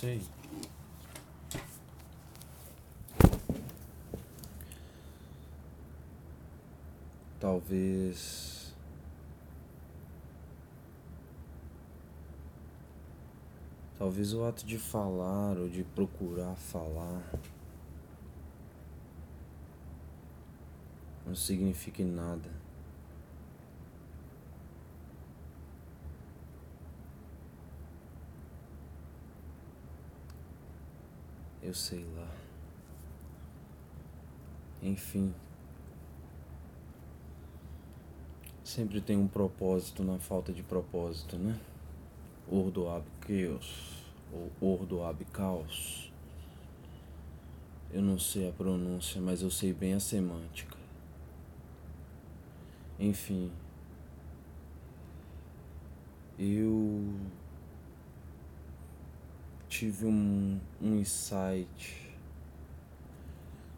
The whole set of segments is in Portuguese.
sei. Talvez. Talvez o ato de falar ou de procurar falar não signifique nada. Eu sei lá. Enfim. Sempre tem um propósito na falta de propósito, né? Ordo ab chaos, ou ordo ab caos. Eu não sei a pronúncia, mas eu sei bem a semântica. Enfim. Eu tive um, um insight.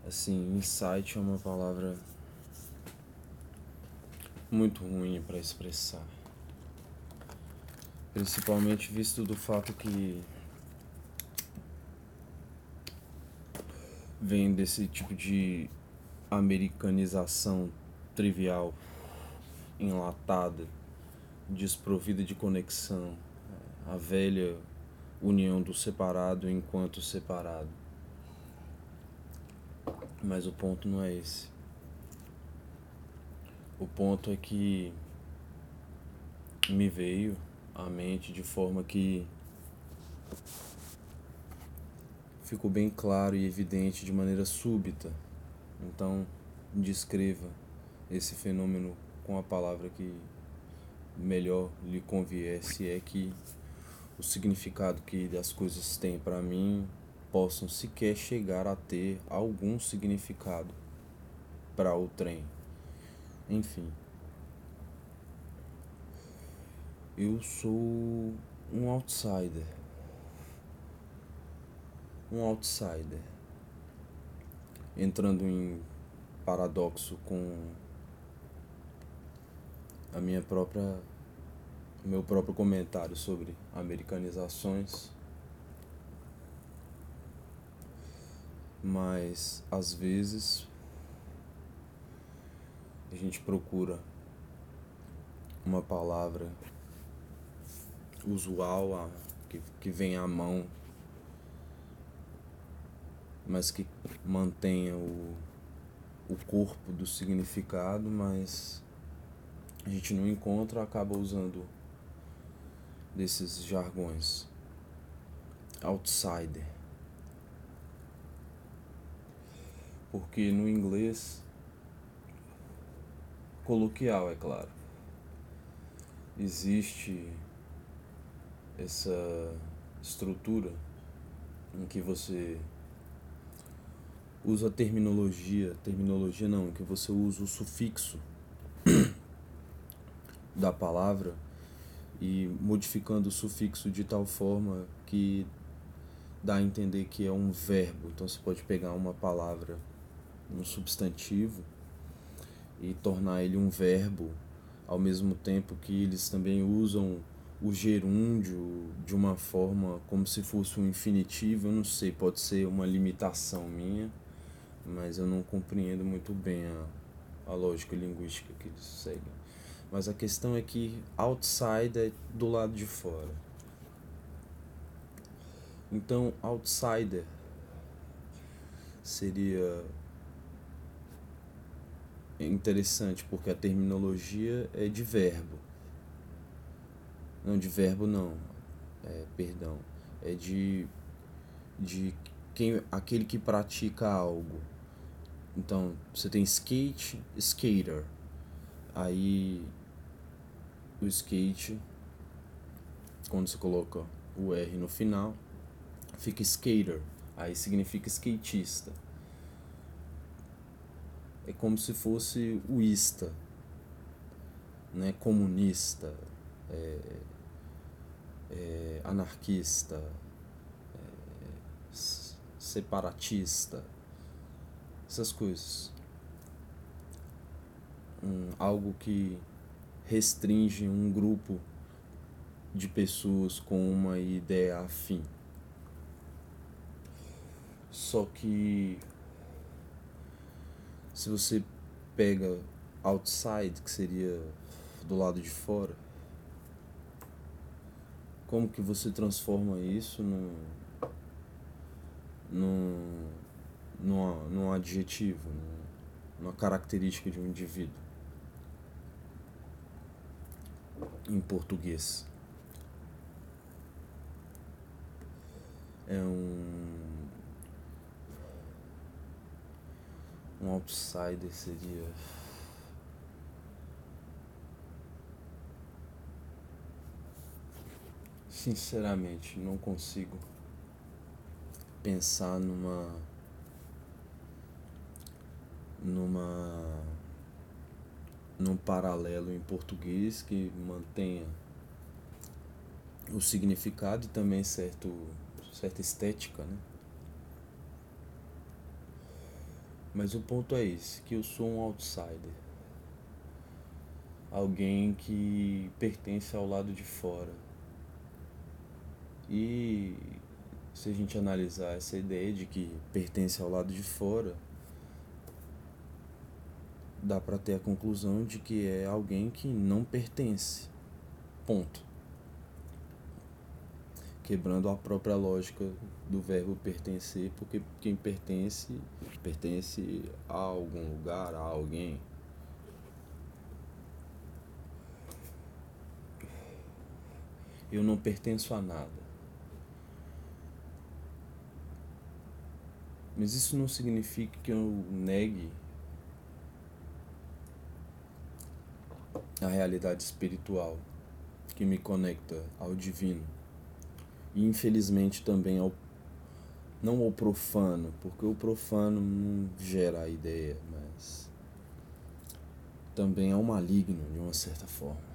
Assim, insight é uma palavra muito ruim para expressar. Principalmente visto do fato que vem desse tipo de americanização trivial, enlatada, desprovida de conexão, a velha união do separado enquanto separado. Mas o ponto não é esse. O ponto é que me veio à mente de forma que ficou bem claro e evidente de maneira súbita. Então, descreva esse fenômeno com a palavra que melhor lhe convier, se é que o significado que as coisas têm para mim possam sequer chegar a ter algum significado para o trem. Enfim. Eu sou um outsider. Um outsider. Entrando em paradoxo com a minha própria meu próprio comentário sobre americanizações. Mas às vezes a gente procura uma palavra usual a, que, que vem à mão, mas que mantenha o, o corpo do significado, mas a gente não encontra, acaba usando desses jargões. Outsider. Porque no inglês coloquial, é claro, existe essa estrutura em que você usa a terminologia, terminologia não, em que você usa o sufixo da palavra e modificando o sufixo de tal forma que dá a entender que é um verbo. Então você pode pegar uma palavra, um substantivo, e tornar ele um verbo, ao mesmo tempo que eles também usam o gerúndio de uma forma como se fosse um infinitivo. Eu não sei, pode ser uma limitação minha, mas eu não compreendo muito bem a, a lógica linguística que eles seguem. Mas a questão é que outside é do lado de fora. Então, outsider seria interessante porque a terminologia é de verbo. Não, de verbo não. É, perdão. É de de quem aquele que pratica algo. Então, você tem skate, skater. Aí o skate, quando você coloca o R no final, fica skater, aí significa skatista. É como se fosse o ista, né? comunista, é, é, anarquista, é, separatista, essas coisas. Um, algo que restringe um grupo de pessoas com uma ideia afim. Só que se você pega outside, que seria do lado de fora, como que você transforma isso num, num, num, num adjetivo, numa característica de um indivíduo? Em português. É um. Um outsider seria. Sinceramente, não consigo pensar numa. numa. Num paralelo em português que mantenha o significado e também certo, certa estética, né? Mas o ponto é esse, que eu sou um outsider. Alguém que pertence ao lado de fora e se a gente analisar essa ideia de que pertence ao lado de fora, dá para ter a conclusão de que é alguém que não pertence. Ponto. Quebrando a própria lógica do verbo pertencer, porque quem pertence, pertence a algum lugar, a alguém. Eu não pertenço a nada. Mas isso não significa que eu negue a realidade espiritual que me conecta ao divino. E infelizmente também ao não ao profano, porque o profano não gera a ideia, mas também ao maligno de uma certa forma.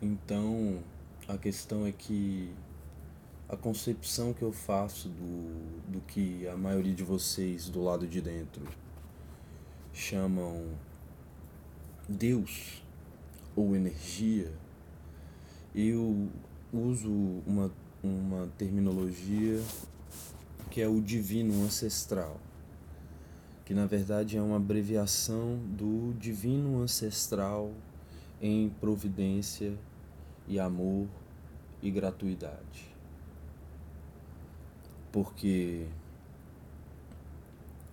Então, a questão é que a concepção que eu faço do, do que a maioria de vocês do lado de dentro chamam Deus ou energia, eu uso uma, uma terminologia que é o divino ancestral, que na verdade é uma abreviação do divino ancestral em providência e amor e gratuidade. Porque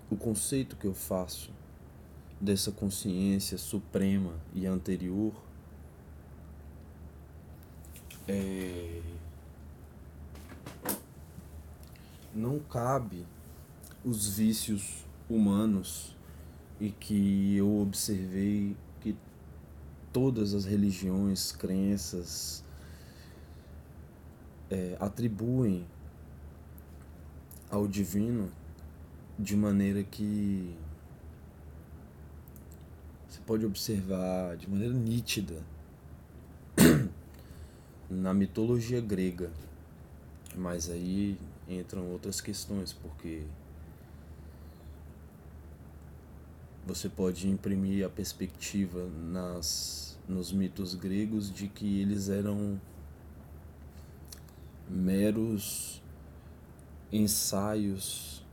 o conceito que eu faço dessa consciência suprema e anterior é... não cabe os vícios humanos e que eu observei todas as religiões, crenças é, atribuem ao divino de maneira que você pode observar de maneira nítida na mitologia grega. Mas aí entram outras questões, porque você pode imprimir a perspectiva nas nos mitos gregos de que eles eram meros ensaios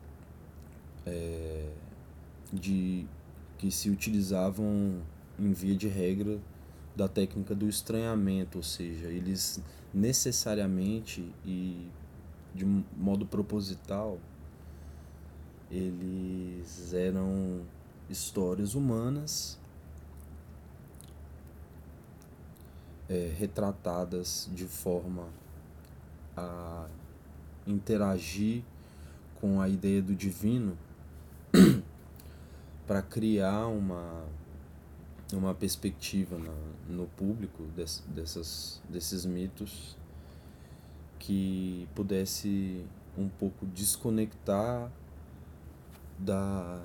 é, de que se utilizavam em via de regra da técnica do estranhamento, ou seja, eles necessariamente e de modo proposital eles eram histórias humanas é, retratadas de forma a interagir com a ideia do divino para criar uma uma perspectiva na, no público des, dessas, desses mitos que pudesse um pouco desconectar da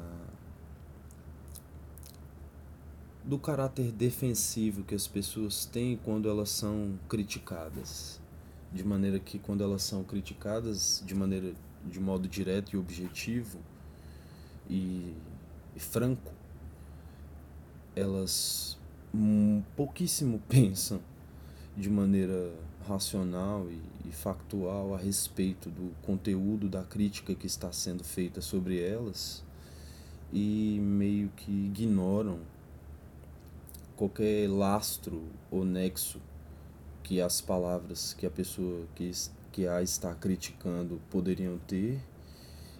do caráter defensivo que as pessoas têm quando elas são criticadas. De maneira que quando elas são criticadas de maneira de modo direto e objetivo e, e franco, elas um, pouquíssimo pensam de maneira racional e, e factual a respeito do conteúdo da crítica que está sendo feita sobre elas e meio que ignoram qualquer lastro ou nexo que as palavras que a pessoa que, que a está criticando poderiam ter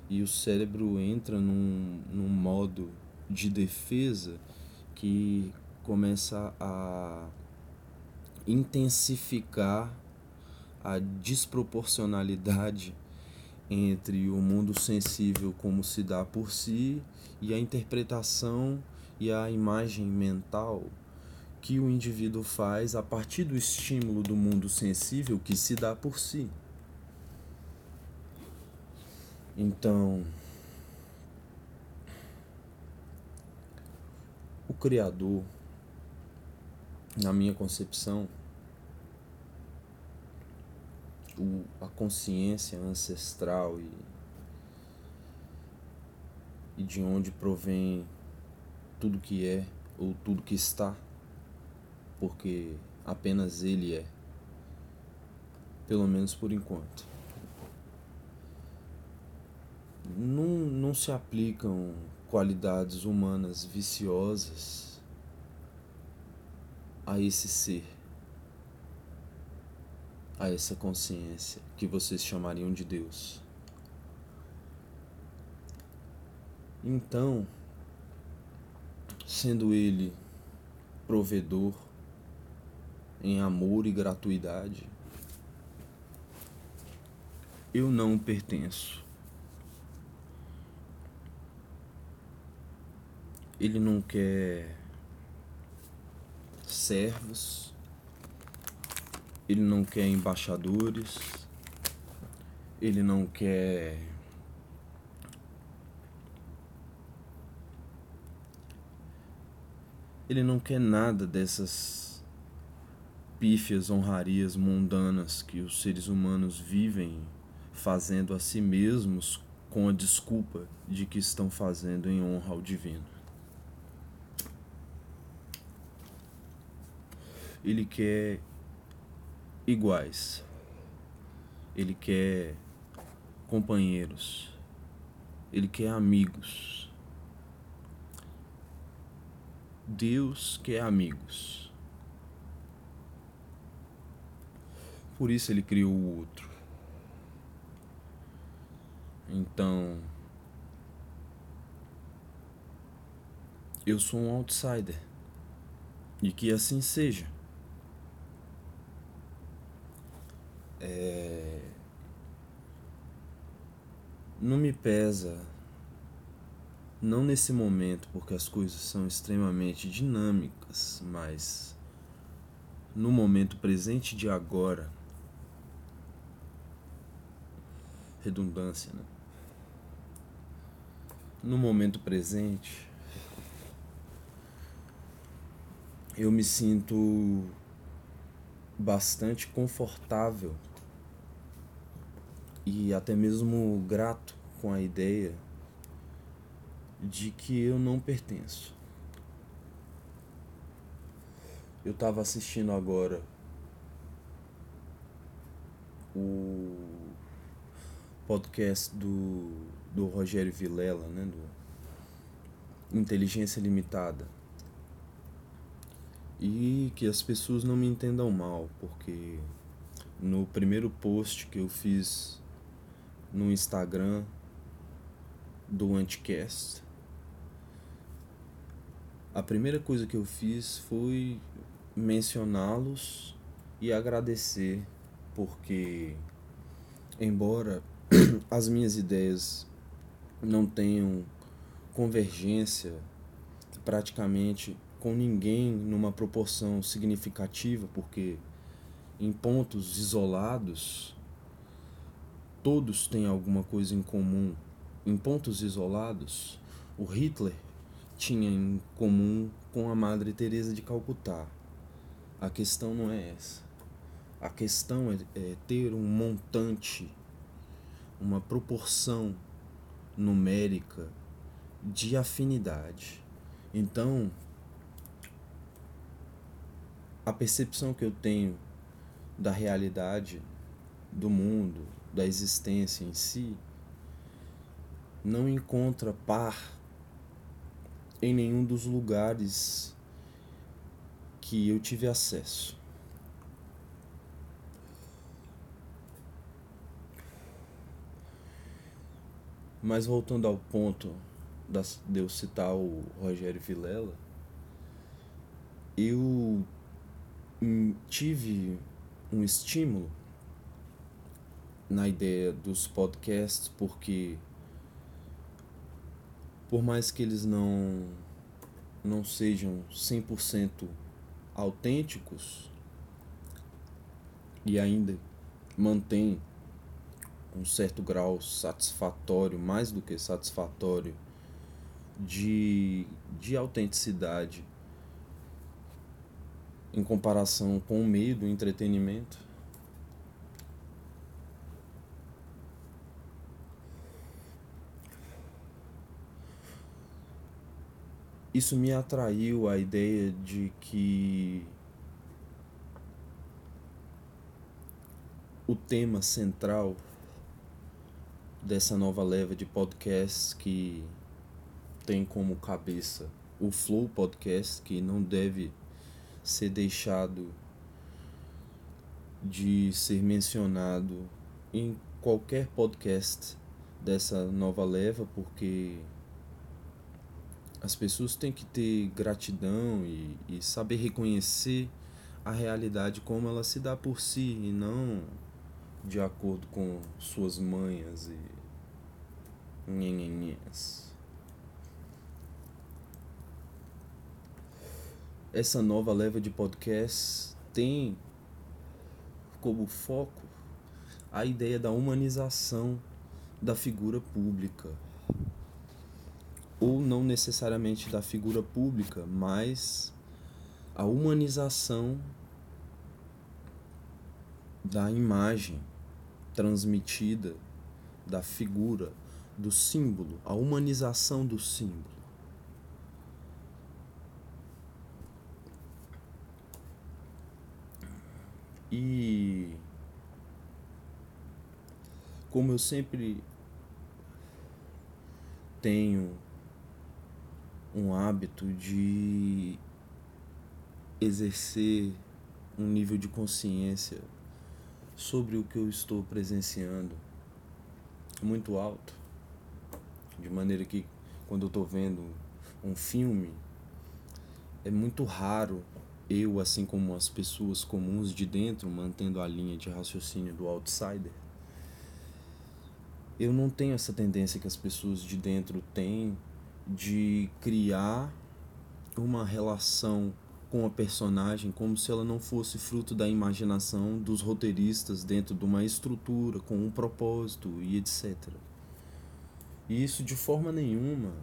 e o cérebro entra num, num modo de defesa que começa a intensificar a desproporcionalidade entre o mundo sensível como se dá por si e a interpretação e a imagem mental que o indivíduo faz a partir do estímulo do mundo sensível que se dá por si. Então, o Criador, na minha concepção, o, a consciência ancestral e, e de onde provém tudo que é ou tudo que está porque apenas Ele é. Pelo menos por enquanto. Não, não se aplicam qualidades humanas viciosas a esse ser, a essa consciência que vocês chamariam de Deus. Então, sendo Ele provedor, em amor e gratuidade, eu não pertenço. Ele não quer servos, ele não quer embaixadores, ele não quer ele não quer nada dessas pífias honrarias mundanas que os seres humanos vivem fazendo a si mesmos com a desculpa de que estão fazendo em honra ao divino. Ele quer iguais. Ele quer companheiros. Ele quer amigos. Deus quer amigos. Por isso ele criou o outro. Então, eu sou um outsider. E que assim seja. É... Não me pesa, não nesse momento, porque as coisas são extremamente dinâmicas, mas no momento presente de agora, redundância, né? No momento presente, eu me sinto bastante confortável e até mesmo grato com a ideia de que eu não pertenço. Eu estava assistindo agora o podcast do, do Rogério Vilela, né, do Inteligência Limitada. E que as pessoas não me entendam mal, porque no primeiro post que eu fiz no Instagram do Anticast, a primeira coisa que eu fiz foi mencioná-los e agradecer, porque, embora as minhas ideias não tenham convergência praticamente com ninguém numa proporção significativa, porque em pontos isolados todos têm alguma coisa em comum. Em pontos isolados, o Hitler tinha em comum com a Madre Teresa de Calcutá. A questão não é essa. A questão é, é ter um montante uma proporção numérica de afinidade. Então, a percepção que eu tenho da realidade do mundo, da existência em si, não encontra par em nenhum dos lugares que eu tive acesso. Mas voltando ao ponto de eu citar o Rogério Vilela, eu tive um estímulo na ideia dos podcasts porque por mais que eles não não sejam 100% autênticos e ainda mantém um certo grau satisfatório, mais do que satisfatório, de, de autenticidade em comparação com o meio do entretenimento. Isso me atraiu a ideia de que o tema central dessa nova leva de podcasts que tem como cabeça o Flow Podcast, que não deve ser deixado de ser mencionado em qualquer podcast dessa nova leva, porque as pessoas têm que ter gratidão e, e saber reconhecer a realidade como ela se dá por si e não de acordo com suas manhas e nhenhenhens. Essa nova leva de podcasts tem como foco a ideia da humanização da figura pública. Ou não necessariamente da figura pública, mas a humanização da imagem transmitida da figura, do símbolo, a humanização do símbolo. E como eu sempre tenho um hábito de exercer um nível de consciência sobre o que eu estou presenciando muito alto, de maneira que quando eu estou vendo um filme é muito raro eu, assim como as pessoas comuns de dentro, mantendo a linha de raciocínio do outsider, eu não tenho essa tendência que as pessoas de dentro têm de criar uma relação com a personagem como se ela não fosse fruto da imaginação dos roteiristas dentro de uma estrutura, com um propósito e etc. E isso de forma nenhuma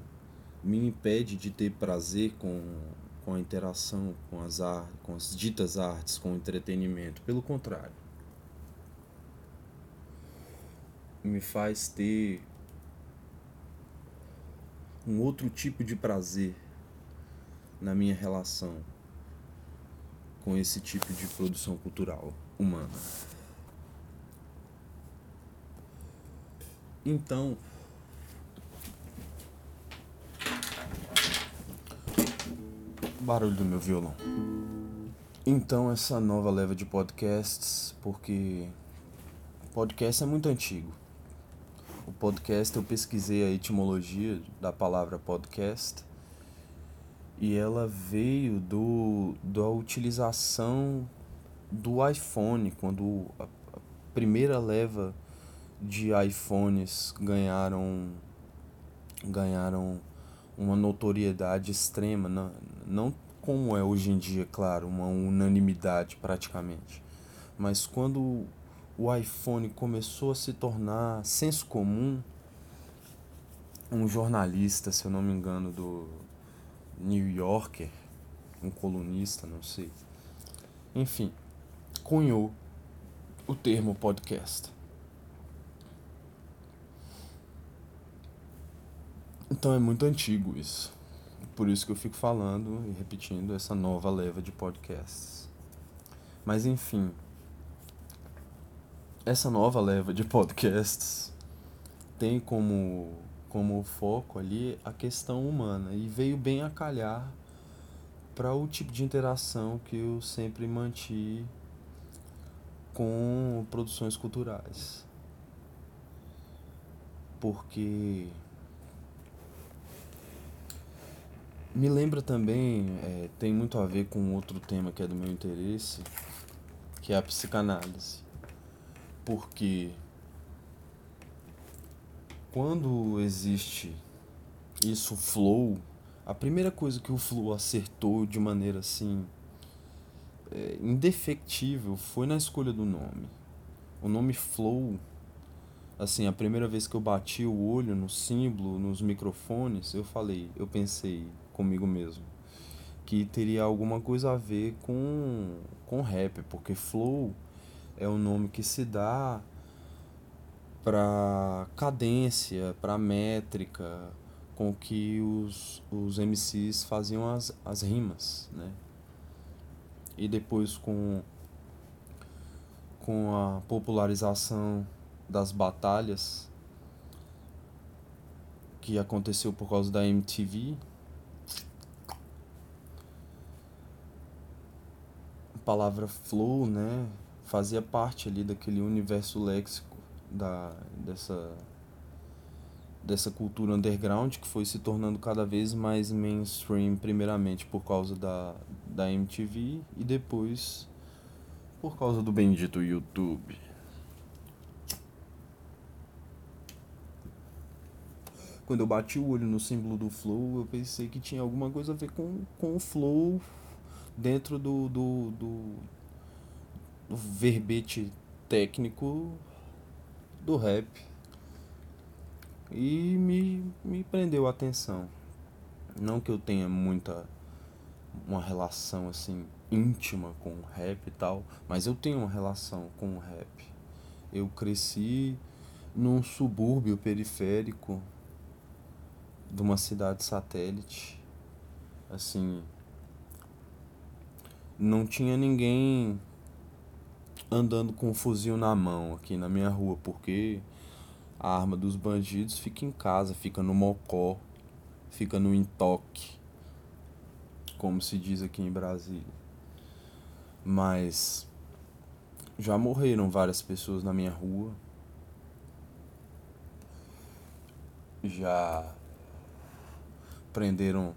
me impede de ter prazer com, com a interação com as, artes, com as ditas artes, com o entretenimento. Pelo contrário. Me faz ter um outro tipo de prazer na minha relação com esse tipo de produção cultural humana. Então, barulho do meu violão. Então, essa nova leva de podcasts, porque podcast é muito antigo. O podcast, eu pesquisei a etimologia da palavra podcast e ela veio do da utilização do iPhone quando a, a primeira leva de iPhones ganharam ganharam uma notoriedade extrema não, não como é hoje em dia claro uma unanimidade praticamente mas quando o iPhone começou a se tornar senso comum um jornalista se eu não me engano do New Yorker, um colunista, não sei. Enfim, cunhou o termo podcast. Então é muito antigo isso. Por isso que eu fico falando e repetindo essa nova leva de podcasts. Mas enfim, essa nova leva de podcasts tem como, como foco ali a questão humana e veio bem a calhar para o tipo de interação que eu sempre mantive com produções culturais. Porque me lembra também, é, tem muito a ver com outro tema que é do meu interesse, que é a psicanálise. Porque quando existe isso flow, a primeira coisa que o flow acertou de maneira assim é, indefectível foi na escolha do nome. O nome Flow, assim, a primeira vez que eu bati o olho no símbolo, nos microfones, eu falei, eu pensei comigo mesmo que teria alguma coisa a ver com com rap, porque Flow é o nome que se dá para cadência, para métrica com que os, os MCs faziam as, as rimas, né? e depois com, com a popularização das batalhas que aconteceu por causa da MTV. A palavra flow, né, fazia parte ali daquele universo léxico da dessa dessa cultura underground que foi se tornando cada vez mais mainstream, primeiramente por causa da, da MTV e depois por causa do bendito YouTube. Quando eu bati o olho no símbolo do Flow, eu pensei que tinha alguma coisa a ver com, com o Flow dentro do, do, do, do verbete técnico do rap e me, me prendeu a atenção. Não que eu tenha muita uma relação assim íntima com o rap e tal, mas eu tenho uma relação com o rap. Eu cresci num subúrbio periférico de uma cidade satélite. Assim, não tinha ninguém andando com um fuzil na mão aqui na minha rua, porque a arma dos bandidos fica em casa, fica no mocó, fica no entoque, como se diz aqui em Brasília. Mas já morreram várias pessoas na minha rua. Já prenderam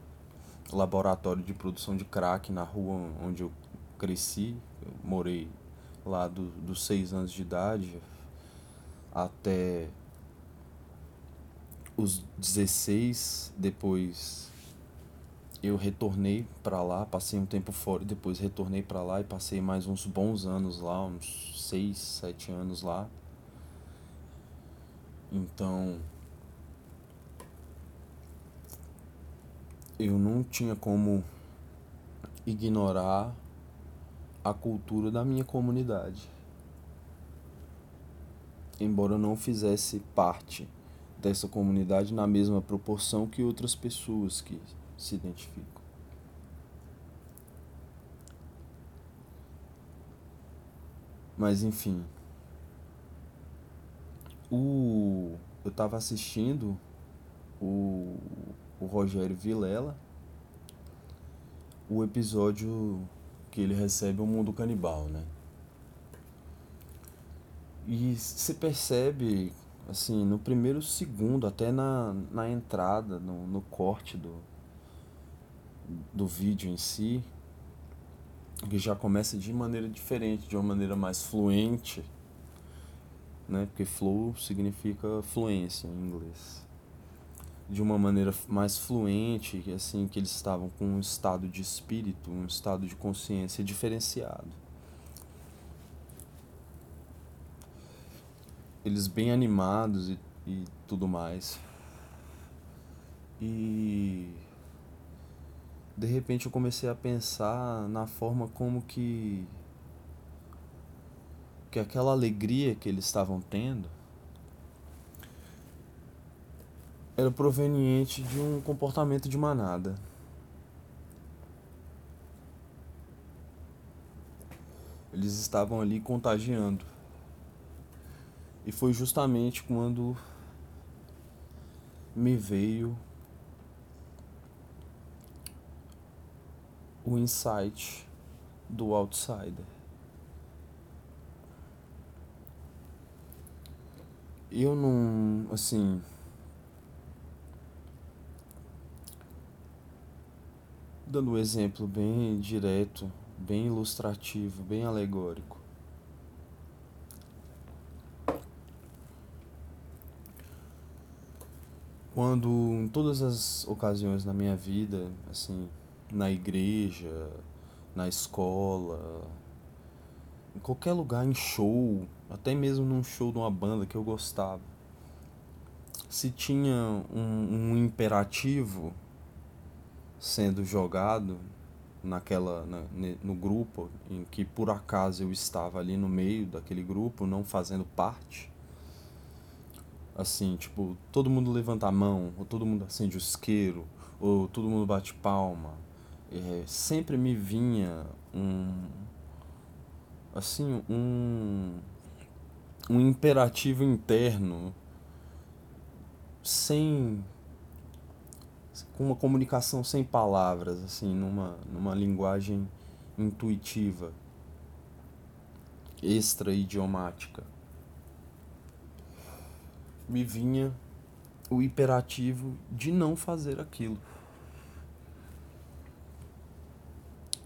laboratório de produção de crack na rua onde eu cresci. Eu morei lá do, dos seis anos de idade até os 16, depois eu retornei para lá, passei um tempo fora, depois retornei para lá e passei mais uns bons anos lá, uns 6, 7 anos lá. Então, eu não tinha como ignorar a cultura da minha comunidade. Embora eu não fizesse parte dessa comunidade na mesma proporção que outras pessoas que se identificam. Mas enfim, o eu estava assistindo o, o Rogério Vilela, o episódio que ele recebe o mundo canibal, né? E você percebe assim, no primeiro segundo, até na, na entrada, no, no corte do, do vídeo em si, que já começa de maneira diferente, de uma maneira mais fluente, né? Porque flow significa fluência em inglês. De uma maneira mais fluente, assim, que eles estavam com um estado de espírito, um estado de consciência diferenciado. eles bem animados e, e tudo mais. E de repente eu comecei a pensar na forma como que que aquela alegria que eles estavam tendo era proveniente de um comportamento de manada. Eles estavam ali contagiando E foi justamente quando me veio o insight do outsider. Eu não, assim, dando um exemplo bem direto, bem ilustrativo, bem alegórico. Quando em todas as ocasiões na minha vida, assim, na igreja, na escola, em qualquer lugar, em show, até mesmo num show de uma banda que eu gostava. Se tinha um, um imperativo sendo jogado naquela na, no grupo em que por acaso eu estava ali no meio daquele grupo, não fazendo parte. Assim, tipo, todo mundo levanta a mão, ou todo mundo acende o isqueiro, ou todo mundo bate palma. É, sempre me vinha um assim, um um imperativo interno sem com uma comunicação sem palavras, assim, numa, numa linguagem intuitiva, extra-idiomática. Me vinha o imperativo de não fazer aquilo.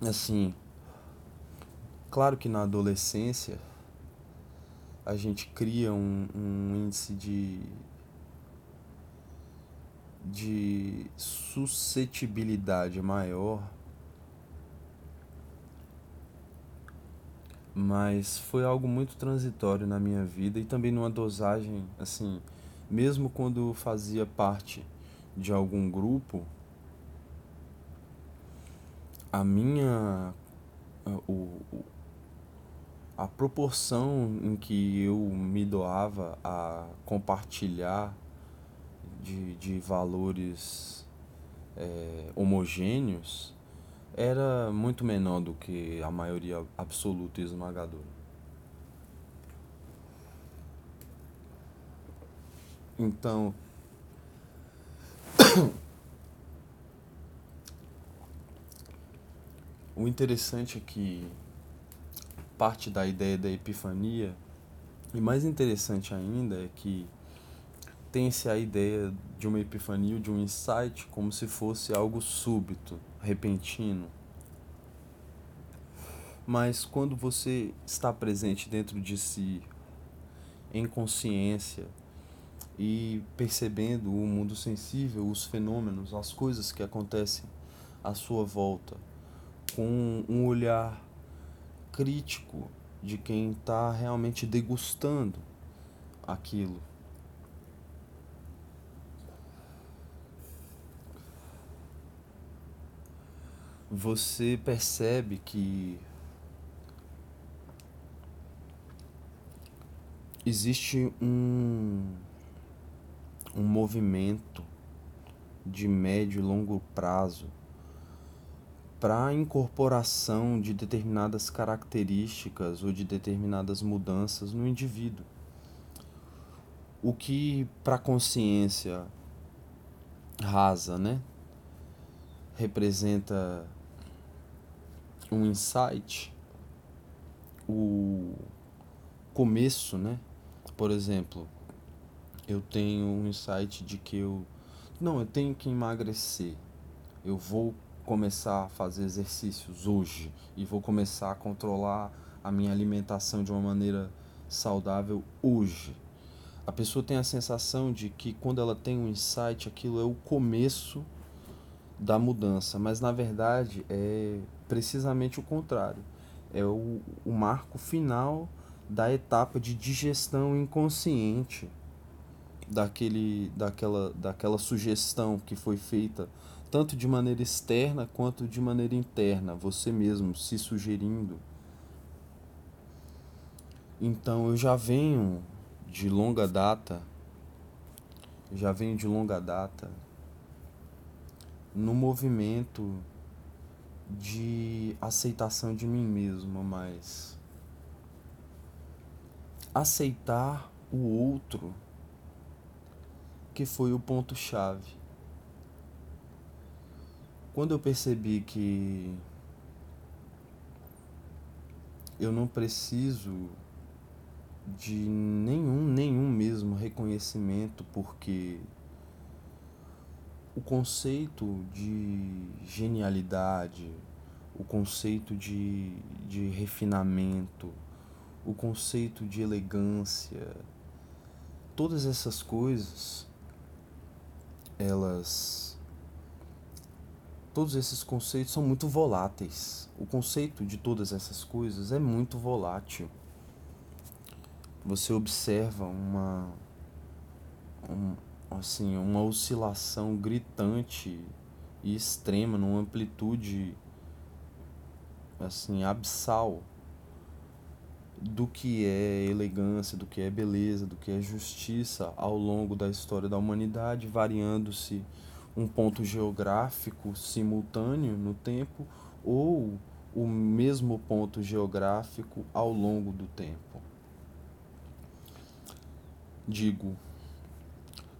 Assim, claro que na adolescência a gente cria um, um índice de, de suscetibilidade maior, mas foi algo muito transitório na minha vida e também numa dosagem assim, mesmo quando fazia parte de algum grupo, a minha o, a proporção em que eu me doava a compartilhar de, de valores é, homogêneos era muito menor do que a maioria absoluta e esmagadora. Então, o interessante é que parte da ideia da epifania, e mais interessante ainda é que tem-se a ideia de uma epifania, de um insight, como se fosse algo súbito, repentino. Mas quando você está presente dentro de si, em consciência, e percebendo o mundo sensível, os fenômenos, as coisas que acontecem à sua volta, com um olhar crítico de quem está realmente degustando aquilo você percebe que existe um, um movimento de médio e longo prazo para a incorporação de determinadas características ou de determinadas mudanças no indivíduo. O que para a consciência rasa, né, representa um insight, o começo, né? Por exemplo, eu tenho um insight de que eu não, eu tenho que emagrecer. Eu vou começar a fazer exercícios hoje e vou começar a controlar a minha alimentação de uma maneira saudável hoje. A pessoa tem a sensação de que quando ela tem um insight, aquilo é o começo da mudança, mas na verdade é precisamente o contrário. É o, o marco final da etapa de digestão inconsciente daquele, daquela, daquela sugestão que foi feita tanto de maneira externa quanto de maneira interna, você mesmo se sugerindo. Então eu já venho de longa data, já venho de longa data no movimento de aceitação de mim mesmo, mas aceitar o outro que foi o ponto chave. Quando eu percebi que eu não preciso de nenhum, nenhum mesmo reconhecimento, porque o conceito de genialidade, o conceito de, de refinamento, o conceito de elegância, todas essas coisas, elas. Todos esses conceitos são muito voláteis. O conceito de todas essas coisas é muito volátil você observa uma um, assim uma oscilação gritante e extrema numa amplitude assim abissal do que é elegância, do que é beleza, do que é justiça ao longo da história da humanidade, variando-se um ponto geográfico simultâneo no tempo ou o mesmo ponto geográfico ao longo do tempo. Digo,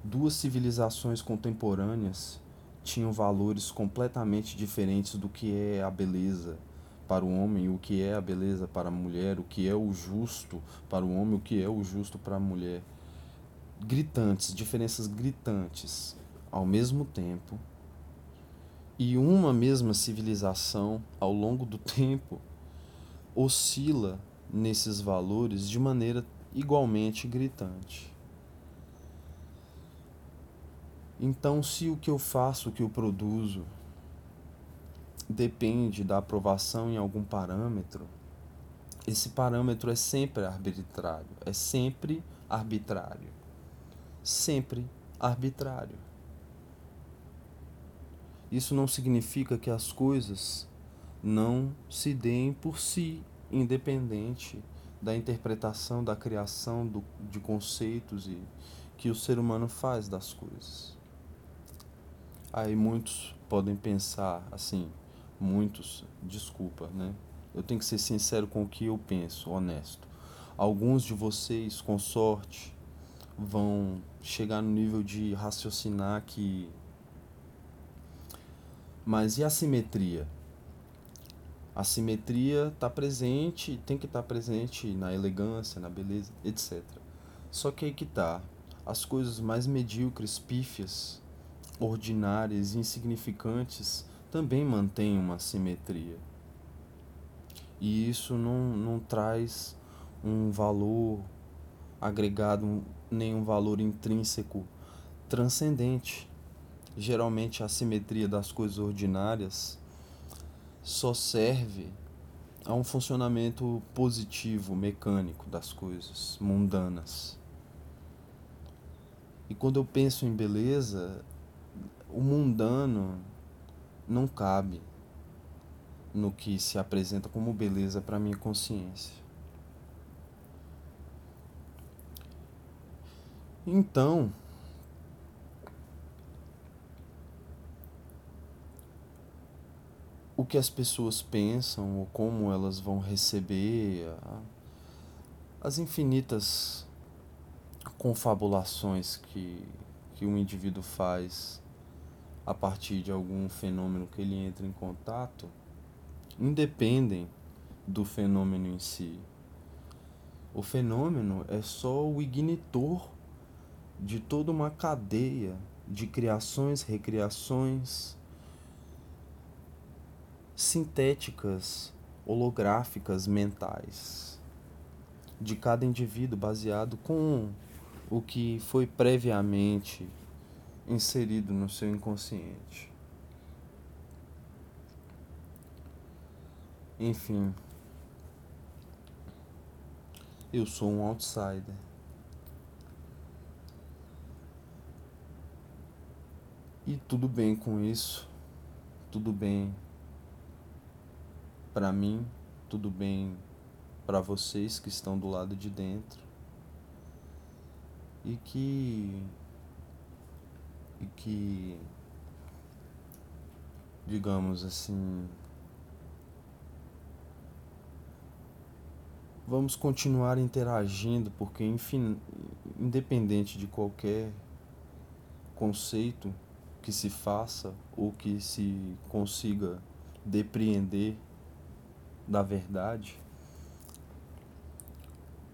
duas civilizações contemporâneas tinham valores completamente diferentes do que é a beleza para o homem, o que é a beleza para a mulher, o que é o justo para o homem, o que é o justo para a mulher. Gritantes, diferenças gritantes ao mesmo tempo. E uma mesma civilização, ao longo do tempo, oscila nesses valores de maneira igualmente gritante. Então, se o que eu faço, o que eu produzo, depende da aprovação em algum parâmetro, esse parâmetro é sempre arbitrário, é sempre arbitrário. Sempre arbitrário. Isso não significa que as coisas não se deem por si, independente da interpretação, da criação do, de conceitos e que o ser humano faz das coisas. Aí muitos podem pensar assim, muitos, desculpa, né? Eu tenho que ser sincero com o que eu penso, honesto. Alguns de vocês, com sorte, vão chegar no nível de raciocinar que. Mas e a simetria? A simetria está presente, tem que estar tá presente na elegância, na beleza, etc. Só que aí que tá. As coisas mais medíocres, pífias, ordinárias e insignificantes também mantêm uma simetria. E isso não, não traz um valor agregado, nem um valor intrínseco transcendente. Geralmente a simetria das coisas ordinárias só serve a um funcionamento positivo, mecânico das coisas mundanas. E quando eu penso em beleza, o mundano não cabe no que se apresenta como beleza para minha consciência. Então, o que as pessoas pensam ou como elas vão receber as infinitas confabulações que, que um indivíduo faz a partir de algum fenômeno que ele entra em contato, independem do fenômeno em si. O fenômeno é só o ignitor de toda uma cadeia de criações, recriações sintéticas, holográficas, mentais de cada indivíduo baseado com o que foi previamente inserido no seu inconsciente. Enfim, eu sou um outsider. E tudo bem com isso, tudo bem para mim, tudo bem para vocês que estão do lado de dentro e que e que, digamos assim, vamos continuar interagindo, porque enfim, independente de qualquer conceito que se faça ou que se consiga depreender da verdade,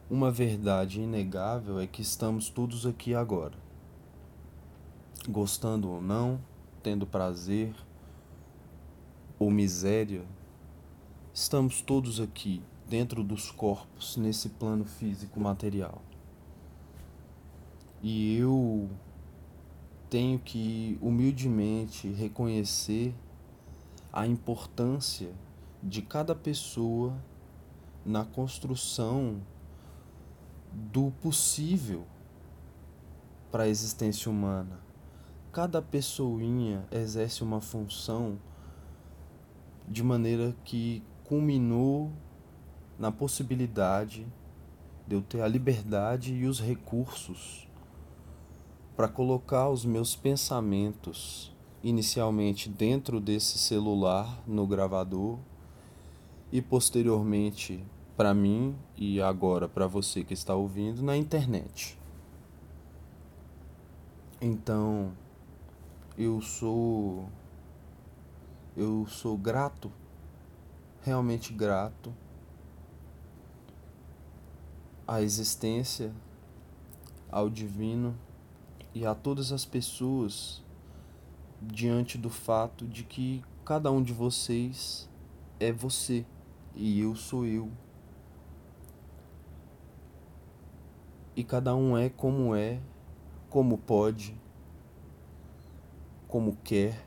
uma verdade inegável é que estamos todos aqui agora. Gostando ou não, tendo prazer ou miséria, estamos todos aqui dentro dos corpos nesse plano físico material. E eu tenho que humildemente reconhecer a importância de cada pessoa na construção do possível para a existência humana. Cada pessoinha exerce uma função de maneira que culminou na possibilidade de eu ter a liberdade e os recursos para colocar os meus pensamentos inicialmente dentro desse celular no gravador e posteriormente para mim e agora para você que está ouvindo na internet. Então, eu sou eu sou grato, realmente grato à existência, ao divino e a todas as pessoas diante do fato de que cada um de vocês é você e eu sou eu. E cada um é como é, como pode, como quer,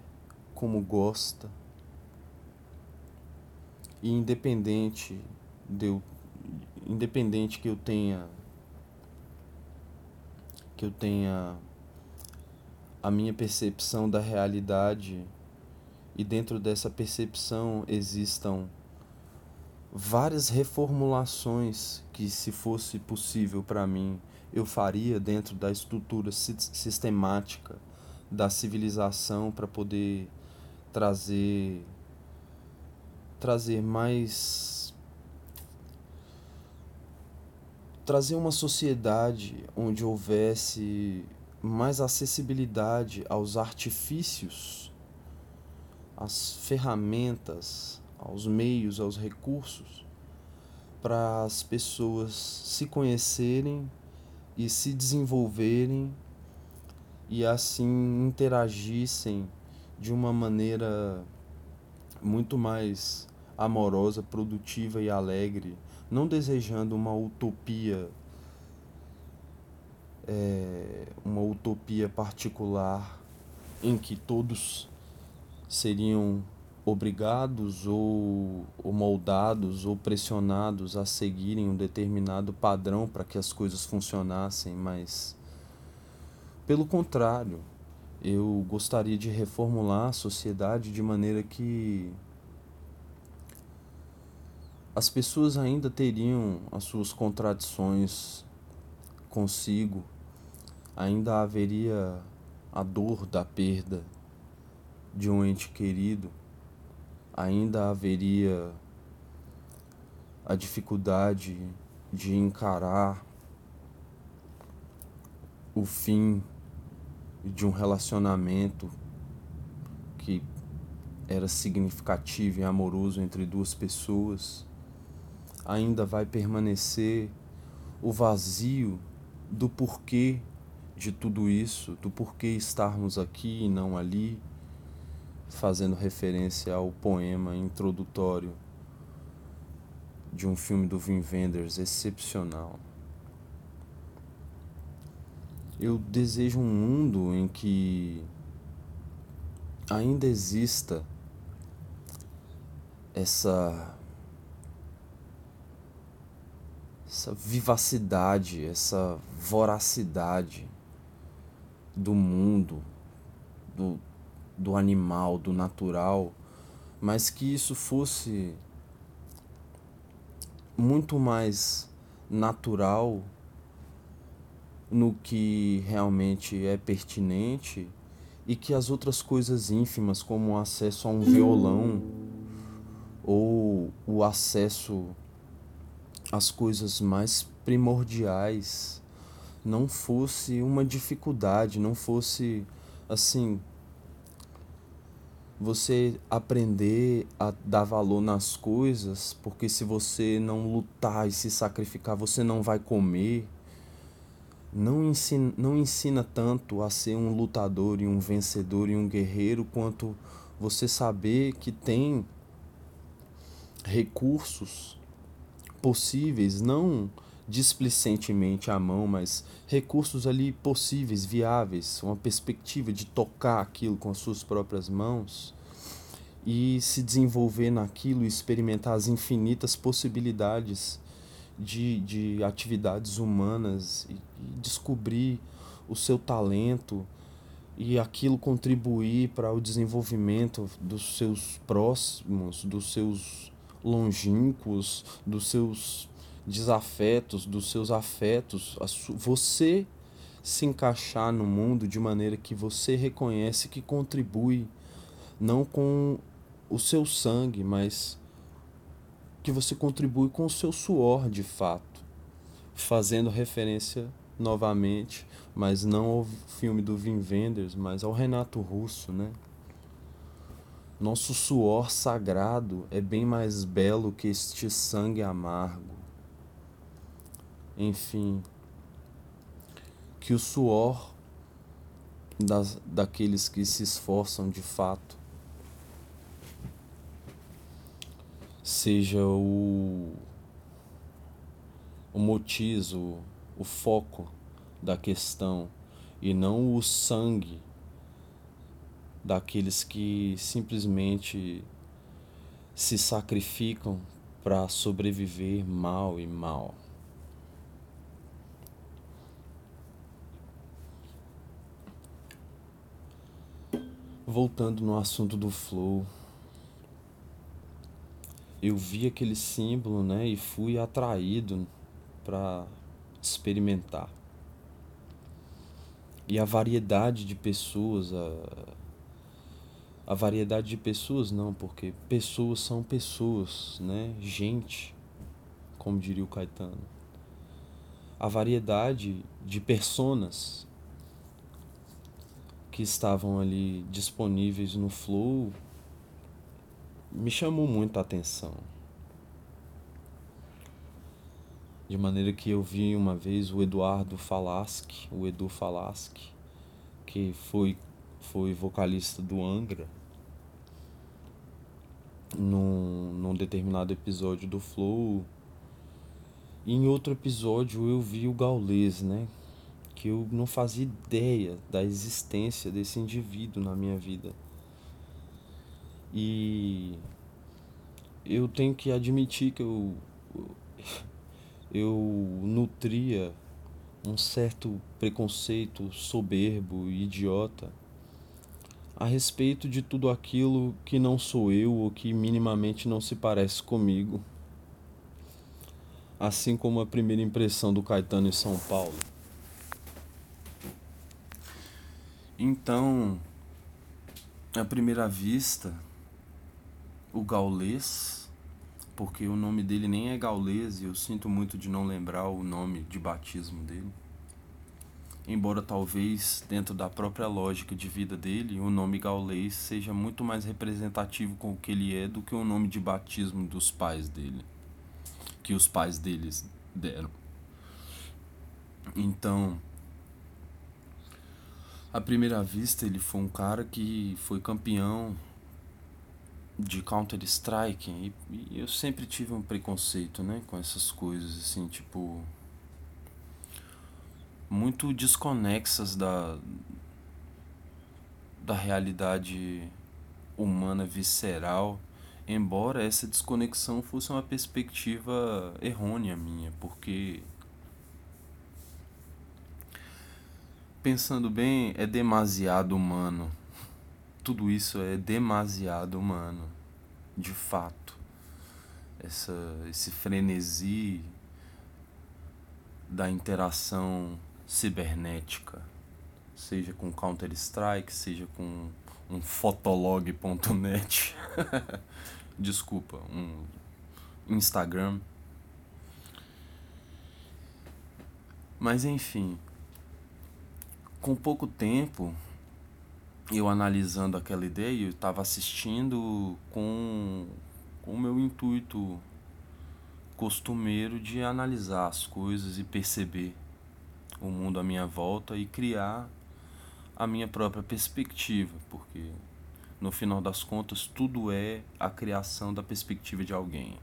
como gosta. E independente de eu, independente que eu tenha que eu tenha a minha percepção da realidade e dentro dessa percepção existam várias reformulações que, se fosse possível para mim, eu faria dentro da estrutura sistemática da civilização para poder trazer trazer mais trazer uma sociedade onde houvesse mais acessibilidade aos artifícios, às ferramentas, aos meios, aos recursos para as pessoas se conhecerem e se desenvolverem e assim interagissem de uma maneira muito mais amorosa, produtiva e alegre, não desejando uma utopia, é, uma utopia particular em que todos seriam obrigados ou, ou moldados ou pressionados a seguirem um determinado padrão para que as coisas funcionassem, mas pelo contrário, eu gostaria de reformular a sociedade de maneira que as pessoas ainda teriam as suas contradições consigo, ainda haveria a dor da perda de um ente querido. Ainda haveria a dificuldade de encarar o fim de um relacionamento que era significativo e amoroso entre duas pessoas, ainda vai permanecer o vazio do porquê de tudo isso, do porquê estarmos aqui e não ali fazendo referência ao poema introdutório de um filme do Wim Wenders excepcional. Eu desejo um mundo em que ainda exista essa essa vivacidade, essa voracidade do mundo, do, do animal, do natural, mas que isso fosse muito mais natural no que realmente é pertinente e que as outras coisas ínfimas, como o acesso a um violão ou o acesso as coisas mais primordiais não fosse uma dificuldade, não fosse assim você aprender a dar valor nas coisas, porque se você não lutar e se sacrificar, você não vai comer. Não ensina, não ensina tanto a ser um lutador e um vencedor e um guerreiro quanto você saber que tem recursos possíveis, não displicentemente à mão, mas recursos ali possíveis, viáveis, uma perspectiva de tocar aquilo com as suas próprias mãos e se desenvolver naquilo e experimentar as infinitas possibilidades de, de atividades humanas e, e descobrir o seu talento e aquilo contribuir para o desenvolvimento dos seus próximos, dos seus longínquos, dos seus desafetos, dos seus afetos, você se encaixar no mundo de maneira que você reconhece que contribui não com o seu sangue, mas que você contribui com o seu suor de fato, fazendo referência novamente, mas não ao filme do Wim Wenders, mas ao Renato Russo, né? Nosso suor sagrado é bem mais belo que este sangue amargo enfim, que o suor das, daqueles que se esforçam de fato seja o, o motivo, o foco da questão e não o sangue daqueles que simplesmente se sacrificam para sobreviver mal e mal. voltando no assunto do flow, eu vi aquele símbolo, né, e fui atraído para experimentar. E a variedade de pessoas, a, a variedade de pessoas não, porque pessoas são pessoas, né, gente, como diria o Caetano. A variedade de personas que estavam ali disponíveis no Flow me chamou muito a atenção. De maneira que eu vi uma vez o Eduardo Falaschi, o Edu Falaschi, que foi, foi vocalista do Angra, num, num determinado episódio do Flow. E em outro episódio eu vi o Gaules, né? que eu não fazia ideia da existência desse indivíduo na minha vida. E eu tenho que admitir que eu eu nutria um certo preconceito soberbo e idiota a respeito de tudo aquilo que não sou eu ou que minimamente não se parece comigo. Assim como a primeira impressão do Caetano em São Paulo. Então, à primeira vista, o gaulês, porque o nome dele nem é gaulês e eu sinto muito de não lembrar o nome de batismo dele. Embora talvez, dentro da própria lógica de vida dele, o nome gaulês seja muito mais representativo com o que ele é do que o nome de batismo dos pais dele, que os pais deles deram. Então, à primeira vista, ele foi um cara que foi campeão de Counter Strike e, e, eu sempre tive um preconceito, né, com essas coisas assim, tipo muito desconexas da da realidade humana visceral, embora essa desconexão fosse uma perspectiva errônea minha, porque pensando bem, é demasiado humano. Tudo isso é demasiado humano, de fato. Essa, esse frenesi da interação cibernética, seja com Counter-Strike, seja com um fotolog.net, desculpa, um Instagram. Mas enfim, com pouco tempo, eu analisando aquela ideia, eu estava assistindo com, com o meu intuito costumeiro de analisar as coisas e perceber o mundo à minha volta e criar a minha própria perspectiva, porque no final das contas tudo é a criação da perspectiva de alguém.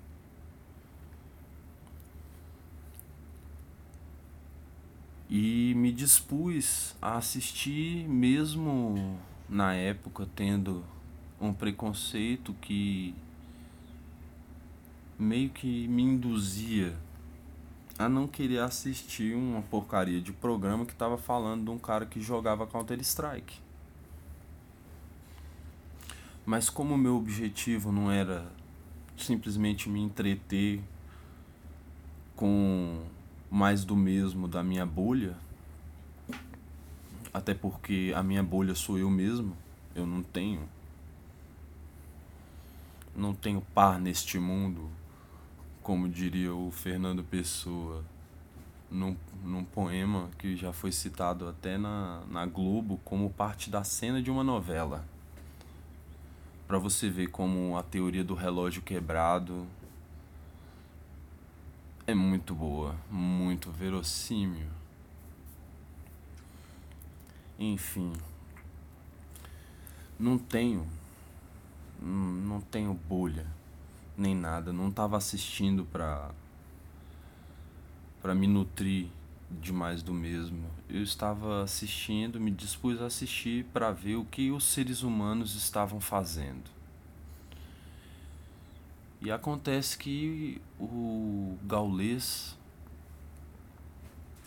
E me dispus a assistir, mesmo na época tendo um preconceito que meio que me induzia a não querer assistir uma porcaria de programa que tava falando de um cara que jogava Counter Strike. Mas como meu objetivo não era simplesmente me entreter com mais do mesmo da minha bolha, até porque a minha bolha sou eu mesmo, eu não tenho não tenho par neste mundo como diria o Fernando Pessoa num, num poema que já foi citado até na, na Globo como parte da cena de uma novela. Para você ver como a teoria do relógio quebrado é muito boa, muito verossímil. Enfim, não tenho, não tenho bolha nem nada, não estava assistindo para para me nutrir de mais do mesmo. Eu estava assistindo, me dispus a assistir para ver o que os seres humanos estavam fazendo. E acontece que o gaulês,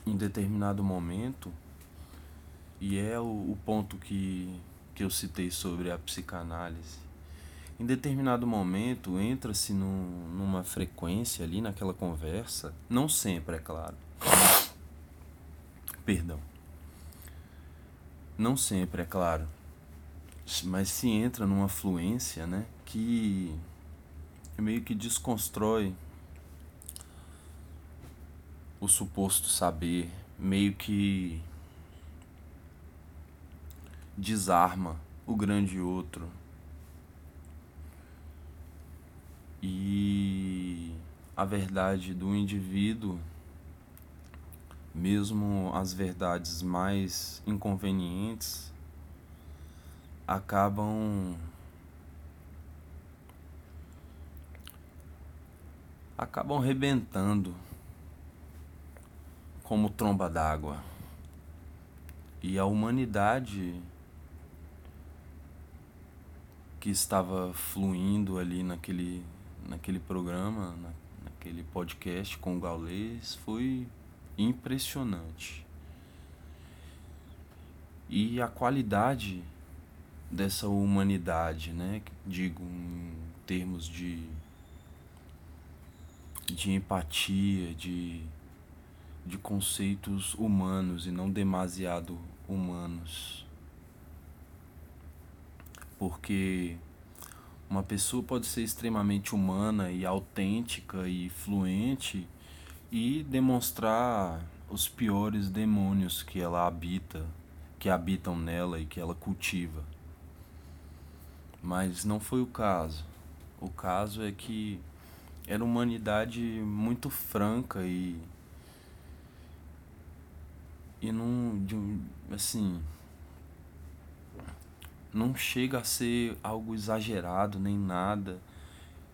em determinado momento, e é o, o ponto que, que eu citei sobre a psicanálise, em determinado momento entra-se num, numa frequência ali naquela conversa, não sempre, é claro. Perdão. Não sempre, é claro. Mas se entra numa fluência, né, que meio que desconstrói o suposto saber, meio que desarma o grande outro, E a verdade do indivíduo, mesmo as verdades mais inconvenientes, acabam acabam rebentando como tromba d'água. E a humanidade que estava fluindo ali naquele naquele programa, na, naquele podcast com o Gaulês foi impressionante. E a qualidade dessa humanidade, né? Digo em termos de de empatia, de de conceitos humanos e não demasiado humanos. Porque uma pessoa pode ser extremamente humana e autêntica e fluente e demonstrar os piores demônios que ela habita, que habitam nela e que ela cultiva. Mas não foi o caso. O caso é que era uma humanidade muito franca e e não assim não chega a ser algo exagerado nem nada,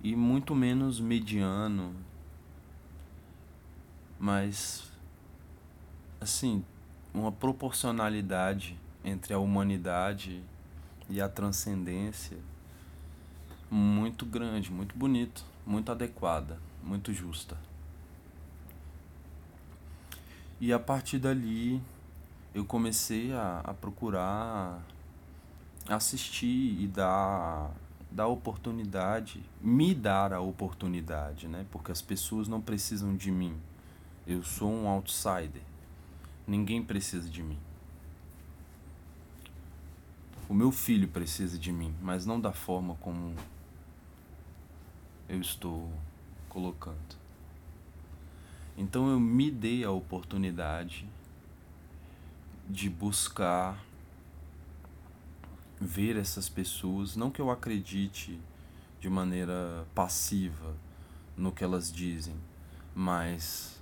e muito menos mediano, mas assim, uma proporcionalidade entre a humanidade e a transcendência muito grande, muito bonito, muito adequada, muito justa. E a partir dali eu comecei a, a procurar assistir e dar, dar oportunidade, me dar a oportunidade, né? Porque as pessoas não precisam de mim. Eu sou um outsider. Ninguém precisa de mim. O meu filho precisa de mim, mas não da forma como eu estou colocando. Então eu me dei a oportunidade de buscar ver essas pessoas, não que eu acredite de maneira passiva no que elas dizem, mas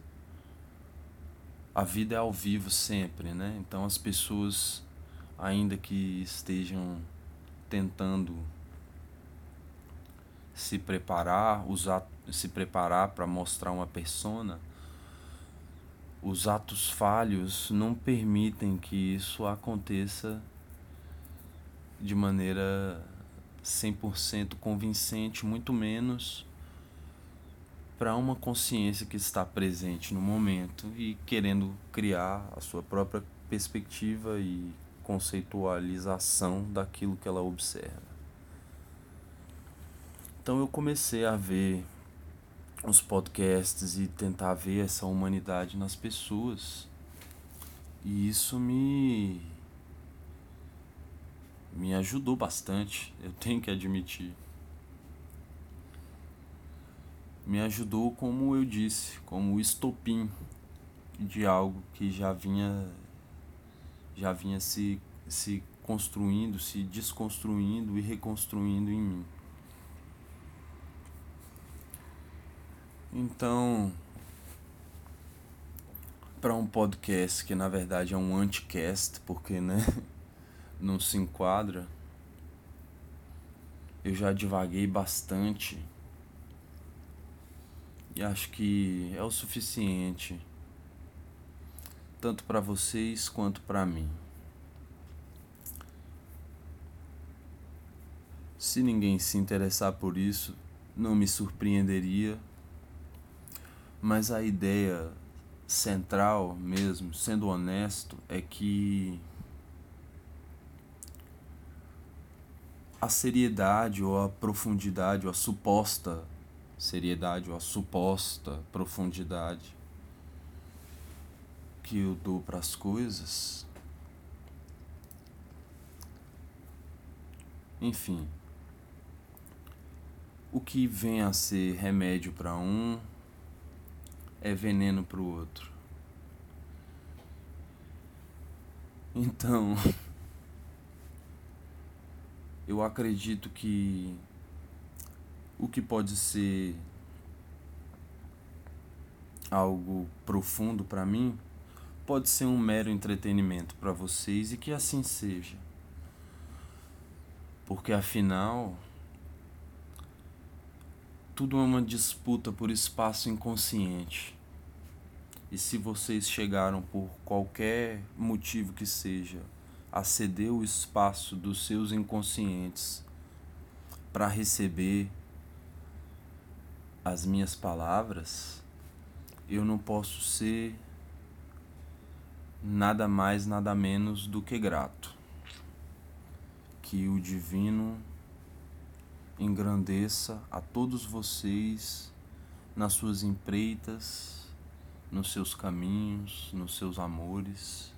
a vida é ao vivo sempre, né? Então as pessoas, ainda que estejam tentando se preparar, usar, se preparar para mostrar uma persona, os atos falhos não permitem que isso aconteça de maneira 100% convincente, muito menos para uma consciência que está presente no momento e querendo criar a sua própria perspectiva e conceitualização daquilo que ela observa. Então eu comecei a ver os podcasts e tentar ver essa humanidade nas pessoas. E isso me me ajudou bastante, eu tenho que admitir. Me ajudou, como eu disse, como estopim de algo que já vinha já vinha se se construindo, se desconstruindo e reconstruindo em mim. Então, para um podcast que na verdade é um anticast, porque né, não se enquadra, eu já divaguei bastante e acho que é o suficiente tanto para vocês quanto para mim. Se ninguém se interessar por isso, não me surpreenderia mas a ideia central mesmo, sendo honesto, é que a seriedade ou a profundidade ou a suposta seriedade ou a suposta profundidade que eu dou para as coisas enfim o que vem a ser remédio para um é veneno para o outro. Então, eu acredito que o que pode ser algo profundo para mim pode ser um mero entretenimento para vocês e que assim seja. Porque afinal, tudo é uma disputa por espaço inconsciente. E se vocês chegaram por qualquer motivo que seja a ceder o espaço dos seus inconscientes para receber as minhas palavras, eu não posso ser nada mais, nada menos do que grato. Que o divino engrandeça a todos vocês nas suas empreitas, nos seus caminhos, nos seus amores.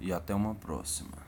E até uma próxima.